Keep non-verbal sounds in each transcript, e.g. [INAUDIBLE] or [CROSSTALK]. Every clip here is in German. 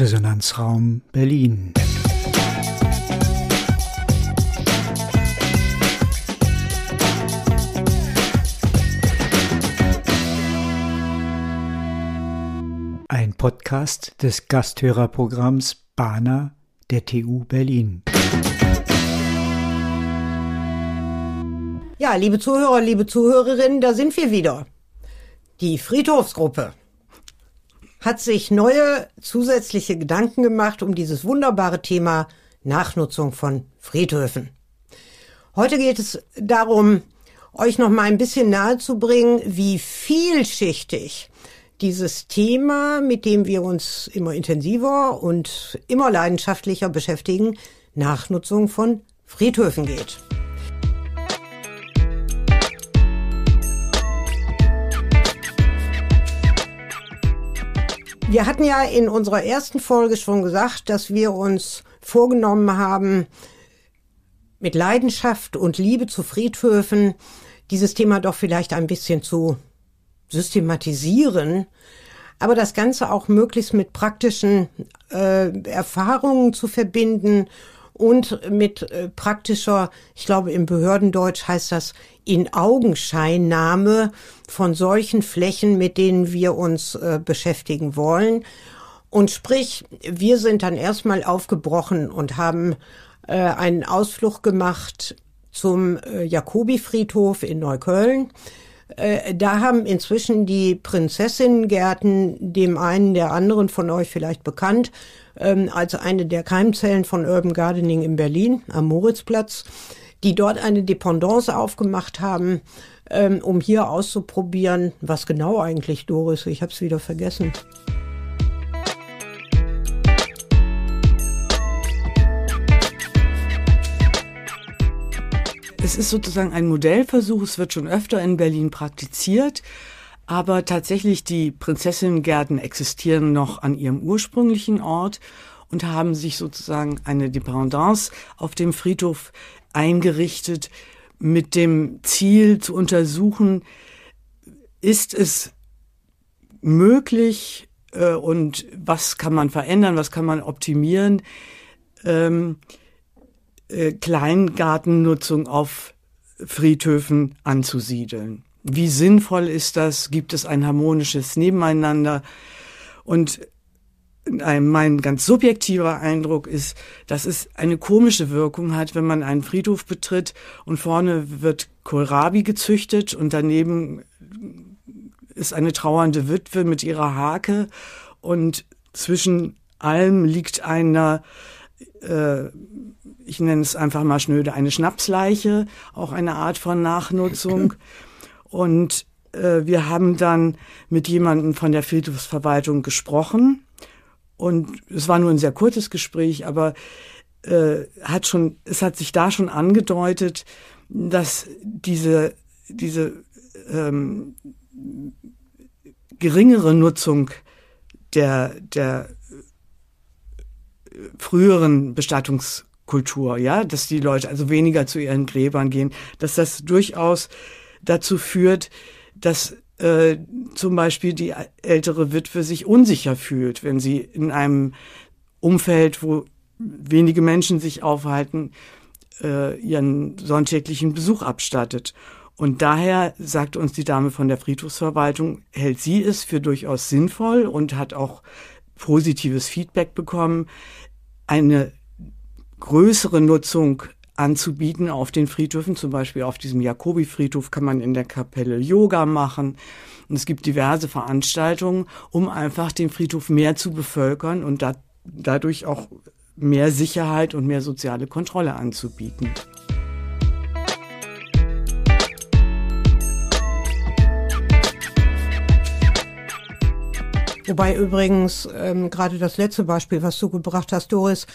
Resonanzraum Berlin. Ein Podcast des Gasthörerprogramms Bana der TU Berlin. Ja, liebe Zuhörer, liebe Zuhörerinnen, da sind wir wieder. Die Friedhofsgruppe hat sich neue zusätzliche Gedanken gemacht um dieses wunderbare Thema Nachnutzung von Friedhöfen. Heute geht es darum, euch noch mal ein bisschen nahezubringen, wie vielschichtig dieses Thema, mit dem wir uns immer intensiver und immer leidenschaftlicher beschäftigen, Nachnutzung von Friedhöfen geht. Wir hatten ja in unserer ersten Folge schon gesagt, dass wir uns vorgenommen haben, mit Leidenschaft und Liebe zu Friedhöfen dieses Thema doch vielleicht ein bisschen zu systematisieren, aber das Ganze auch möglichst mit praktischen äh, Erfahrungen zu verbinden und mit äh, praktischer, ich glaube im Behördendeutsch heißt das in Augenscheinnahme von solchen Flächen, mit denen wir uns äh, beschäftigen wollen. Und sprich, wir sind dann erstmal aufgebrochen und haben äh, einen Ausflug gemacht zum Jakobifriedhof in Neukölln. Äh, da haben inzwischen die Prinzessinnengärten dem einen der anderen von euch vielleicht bekannt, ähm, als eine der Keimzellen von Urban Gardening in Berlin am Moritzplatz, die dort eine Dependance aufgemacht haben, ähm, um hier auszuprobieren, was genau eigentlich Doris, ich habe es wieder vergessen. Es ist sozusagen ein Modellversuch, es wird schon öfter in Berlin praktiziert. Aber tatsächlich, die Prinzessinnengärten existieren noch an ihrem ursprünglichen Ort und haben sich sozusagen eine Dependance auf dem Friedhof eingerichtet mit dem Ziel zu untersuchen, ist es möglich äh, und was kann man verändern, was kann man optimieren, ähm, äh, Kleingartennutzung auf Friedhöfen anzusiedeln wie sinnvoll ist das? Gibt es ein harmonisches Nebeneinander? Und mein ganz subjektiver Eindruck ist, dass es eine komische Wirkung hat, wenn man einen Friedhof betritt und vorne wird Kohlrabi gezüchtet und daneben ist eine trauernde Witwe mit ihrer Hake und zwischen allem liegt einer, äh, ich nenne es einfach mal schnöde, eine Schnapsleiche, auch eine Art von Nachnutzung. [LAUGHS] Und äh, wir haben dann mit jemandem von der Friedhofsverwaltung gesprochen. Und es war nur ein sehr kurzes Gespräch, aber äh, hat schon, es hat sich da schon angedeutet, dass diese, diese ähm, geringere Nutzung der, der früheren Bestattungskultur, ja, dass die Leute also weniger zu ihren Gräbern gehen, dass das durchaus dazu führt, dass äh, zum Beispiel die ältere Witwe sich unsicher fühlt, wenn sie in einem Umfeld, wo wenige Menschen sich aufhalten, äh, ihren sonntäglichen Besuch abstattet. Und daher sagt uns die Dame von der Friedhofsverwaltung, hält sie es für durchaus sinnvoll und hat auch positives Feedback bekommen, eine größere Nutzung anzubieten auf den Friedhöfen. Zum Beispiel auf diesem Jakobi-Friedhof kann man in der Kapelle Yoga machen. Und es gibt diverse Veranstaltungen, um einfach den Friedhof mehr zu bevölkern und da, dadurch auch mehr Sicherheit und mehr soziale Kontrolle anzubieten. Wobei übrigens ähm, gerade das letzte Beispiel, was du gebracht hast, Doris,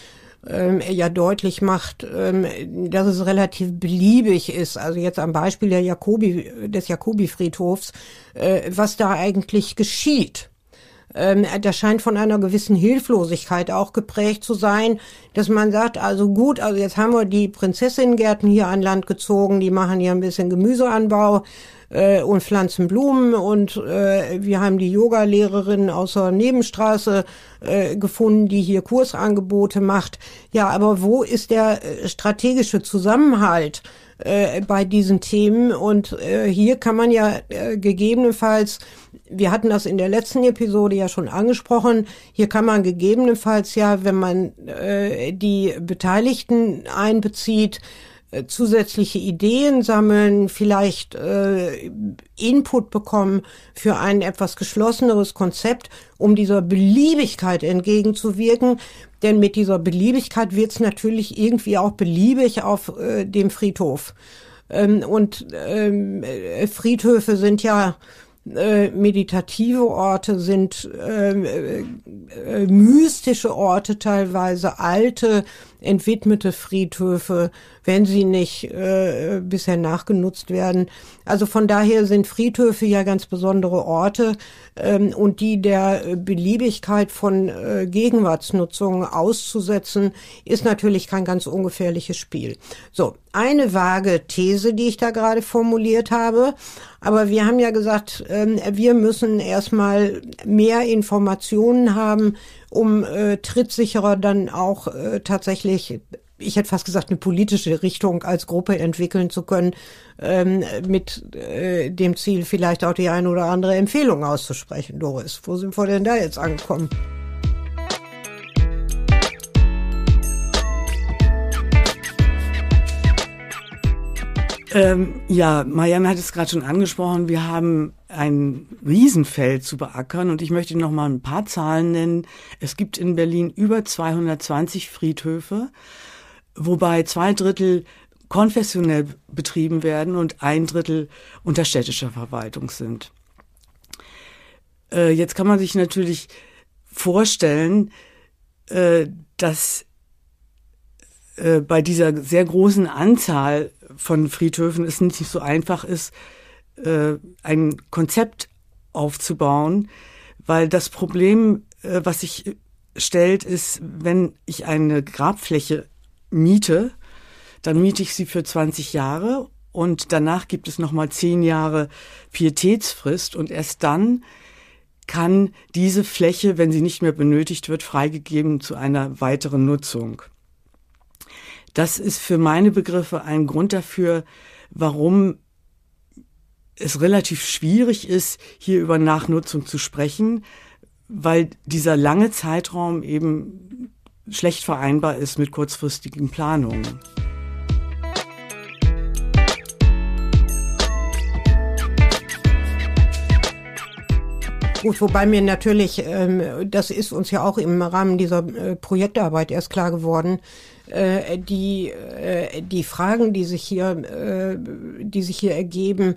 ähm, ja deutlich macht, ähm, dass es relativ beliebig ist. Also jetzt am Beispiel der Jakobi, des Jakobi-Friedhofs, äh, was da eigentlich geschieht. ähm, das scheint von einer gewissen Hilflosigkeit auch geprägt zu sein, dass man sagt, also gut, also jetzt haben wir die Prinzessinnengärten hier an Land gezogen, die machen hier ein bisschen Gemüseanbau äh, und pflanzen Blumen und äh, wir haben die Yoga-Lehrerin aus der Nebenstraße äh, gefunden, die hier Kursangebote macht. Ja, aber wo ist der äh, strategische Zusammenhalt? äh, bei diesen Themen. Und äh, hier kann man ja äh, gegebenenfalls, wir hatten das in der letzten Episode ja schon angesprochen, hier kann man gegebenenfalls ja, wenn man äh, die Beteiligten einbezieht, äh, zusätzliche Ideen sammeln, vielleicht äh, Input bekommen für ein etwas geschlosseneres Konzept, um dieser Beliebigkeit entgegenzuwirken. Denn mit dieser Beliebigkeit wird es natürlich irgendwie auch beliebig auf äh, dem Friedhof. Ähm, und ähm, äh, Friedhöfe sind ja äh, meditative Orte sind äh, äh, mystische Orte teilweise, alte, entwidmete Friedhöfe, wenn sie nicht äh, bisher nachgenutzt werden. Also von daher sind Friedhöfe ja ganz besondere Orte ähm, und die der Beliebigkeit von äh, Gegenwartsnutzung auszusetzen, ist natürlich kein ganz ungefährliches Spiel. So, eine vage These, die ich da gerade formuliert habe. Aber wir haben ja gesagt, ähm, wir müssen erstmal mehr Informationen haben, um äh, trittsicherer dann auch äh, tatsächlich ich hätte fast gesagt, eine politische Richtung als Gruppe entwickeln zu können, ähm, mit äh, dem Ziel, vielleicht auch die eine oder andere Empfehlung auszusprechen. Doris, wo sind wir denn da jetzt angekommen? Ähm, ja, Marianne hat es gerade schon angesprochen. Wir haben ein Riesenfeld zu beackern und ich möchte noch mal ein paar Zahlen nennen. Es gibt in Berlin über 220 Friedhöfe, wobei zwei Drittel konfessionell betrieben werden und ein Drittel unter städtischer Verwaltung sind. Äh, jetzt kann man sich natürlich vorstellen, äh, dass äh, bei dieser sehr großen Anzahl von Friedhöfen es nicht so einfach ist, äh, ein Konzept aufzubauen, weil das Problem, äh, was sich stellt, ist, wenn ich eine Grabfläche miete, dann miete ich sie für 20 Jahre und danach gibt es nochmal 10 Jahre Pietätsfrist und erst dann kann diese Fläche, wenn sie nicht mehr benötigt wird, freigegeben zu einer weiteren Nutzung. Das ist für meine Begriffe ein Grund dafür, warum es relativ schwierig ist, hier über Nachnutzung zu sprechen, weil dieser lange Zeitraum eben schlecht vereinbar ist mit kurzfristigen Planungen. Gut, wobei mir natürlich, ähm, das ist uns ja auch im Rahmen dieser äh, Projektarbeit erst klar geworden, äh, die, äh, die Fragen, die sich hier, die sich hier ergeben,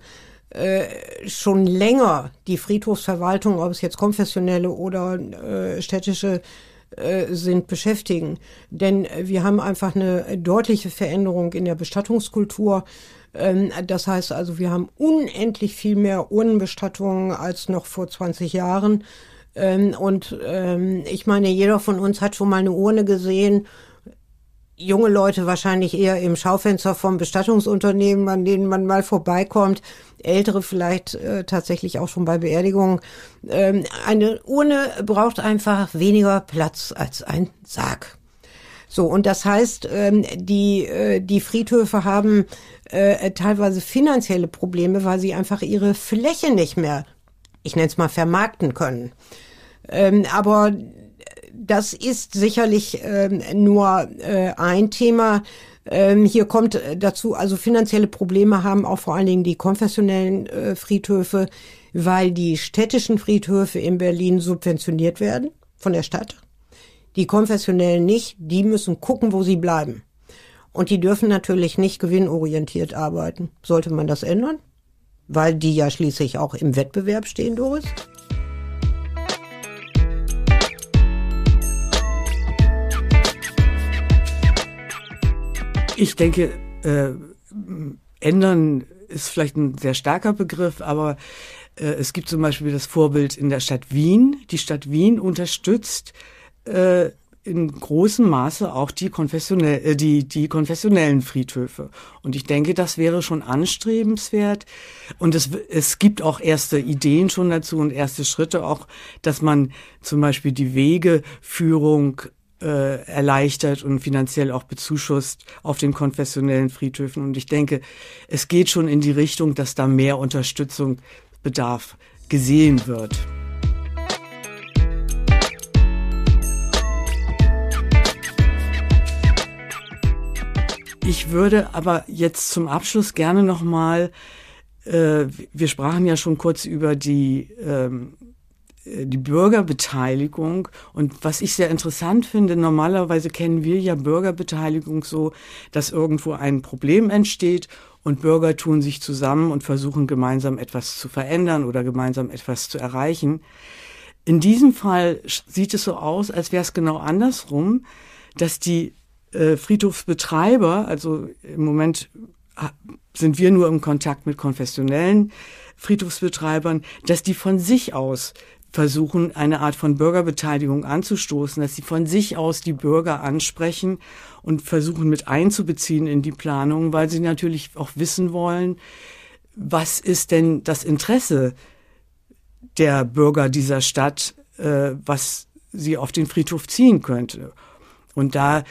äh, schon länger die Friedhofsverwaltung, ob es jetzt konfessionelle oder äh, städtische äh, sind, beschäftigen. Denn wir haben einfach eine deutliche Veränderung in der Bestattungskultur. Ähm, das heißt also, wir haben unendlich viel mehr Urnenbestattungen als noch vor 20 Jahren. Ähm, und ähm, ich meine, jeder von uns hat schon mal eine Urne gesehen junge Leute wahrscheinlich eher im Schaufenster vom Bestattungsunternehmen, an denen man mal vorbeikommt. Ältere vielleicht äh, tatsächlich auch schon bei Beerdigungen. Ähm, eine Urne braucht einfach weniger Platz als ein Sarg. So, und das heißt, ähm, die, äh, die Friedhöfe haben äh, teilweise finanzielle Probleme, weil sie einfach ihre Fläche nicht mehr, ich nenne es mal, vermarkten können. Ähm, aber das ist sicherlich ähm, nur äh, ein Thema. Ähm, hier kommt dazu, also finanzielle Probleme haben auch vor allen Dingen die konfessionellen äh, Friedhöfe, weil die städtischen Friedhöfe in Berlin subventioniert werden von der Stadt. Die konfessionellen nicht, die müssen gucken, wo sie bleiben. Und die dürfen natürlich nicht gewinnorientiert arbeiten. Sollte man das ändern? Weil die ja schließlich auch im Wettbewerb stehen, Doris? Ich denke, äh, ändern ist vielleicht ein sehr starker Begriff, aber Äh, es gibt zum Beispiel das Vorbild in der Stadt Wien. Die Stadt Wien unterstützt äh, in großem Maße auch die, konfessionell, äh, die, die konfessionellen Friedhöfe. Und ich denke, das wäre schon anstrebenswert. Und es, es gibt auch erste Ideen schon dazu und erste Schritte auch, dass man zum Beispiel die Wegeführung äh, erleichtert und finanziell auch bezuschusst auf den konfessionellen Friedhöfen. Und ich denke, es geht schon in die Richtung, dass da mehr Unterstützung bedarf gesehen wird. Ich würde aber jetzt zum Abschluss gerne noch mal, äh, wir sprachen ja schon kurz über die ähm, die Bürgerbeteiligung. Und was ich sehr interessant finde, normalerweise kennen wir ja Bürgerbeteiligung so, dass irgendwo ein Problem entsteht und Bürger tun sich zusammen und versuchen gemeinsam etwas zu verändern oder gemeinsam etwas zu erreichen. In diesem Fall sieht es so aus, als wäre es genau andersrum, dass die äh, Friedhofsbetreiber, also im Moment sind wir nur im Kontakt mit konfessionellen Friedhofsbetreibern, dass die von sich aus versuchen, eine Art von Bürgerbeteiligung anzustoßen, dass sie von sich aus die Bürger ansprechen und versuchen mit einzubeziehen in die Planung, weil sie natürlich auch wissen wollen, was ist denn das Interesse der Bürger dieser Stadt, äh, was sie auf den Friedhof ziehen könnte. Und da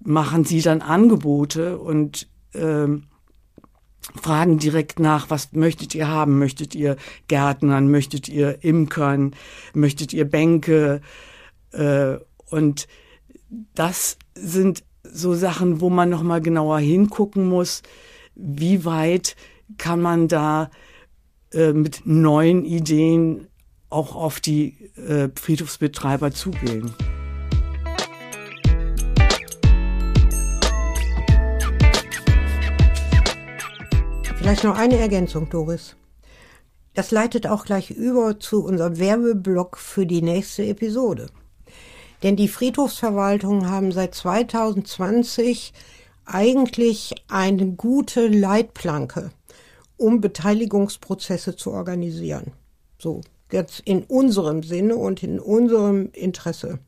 machen sie dann Angebote und ähm, fragen direkt nach, was möchtet ihr haben? Möchtet ihr Gärtnern? Möchtet ihr Imkern? Möchtet ihr Bänke? Äh, und das sind so Sachen, wo man noch mal genauer hingucken muss, wie weit kann man da äh, mit neuen Ideen auch auf die äh, Friedhofsbetreiber zugehen. Vielleicht noch eine Ergänzung, Doris. Das leitet auch gleich über zu unserem Werbeblock für die nächste Episode. Denn die Friedhofsverwaltungen haben seit 2020 eigentlich eine gute Leitplanke, um Beteiligungsprozesse zu organisieren. So, jetzt in unserem Sinne und in unserem Interesse.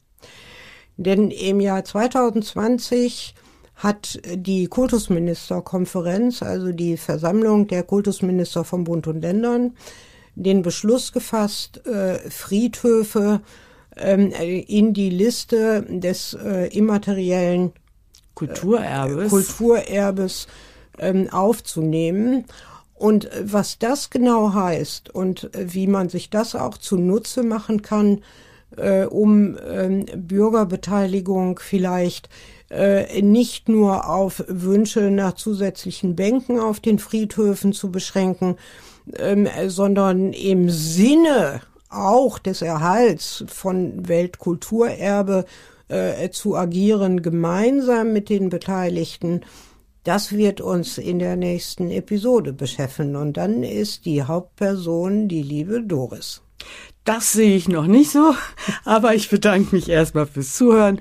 Denn im Jahr 2020 hat die Kultusministerkonferenz, also die Versammlung der Kultusminister von Bund und Ländern, den Beschluss gefasst, äh, Friedhöfe ähm, in die Liste des äh, immateriellen Kulturerbes, äh, Kulturerbes ähm, aufzunehmen. Und was das genau heißt und wie man sich das auch zunutze machen kann, um ähm, Bürgerbeteiligung vielleicht äh, nicht nur auf Wünsche nach zusätzlichen Bänken auf den Friedhöfen zu beschränken, ähm, sondern im Sinne auch des Erhalts von Weltkulturerbe äh, zu agieren, gemeinsam mit den Beteiligten. Das wird uns in der nächsten Episode beschäftigen. Und dann ist die Hauptperson die liebe Doris. Das sehe ich noch nicht so, [LAUGHS] aber ich bedanke mich erstmal fürs Zuhören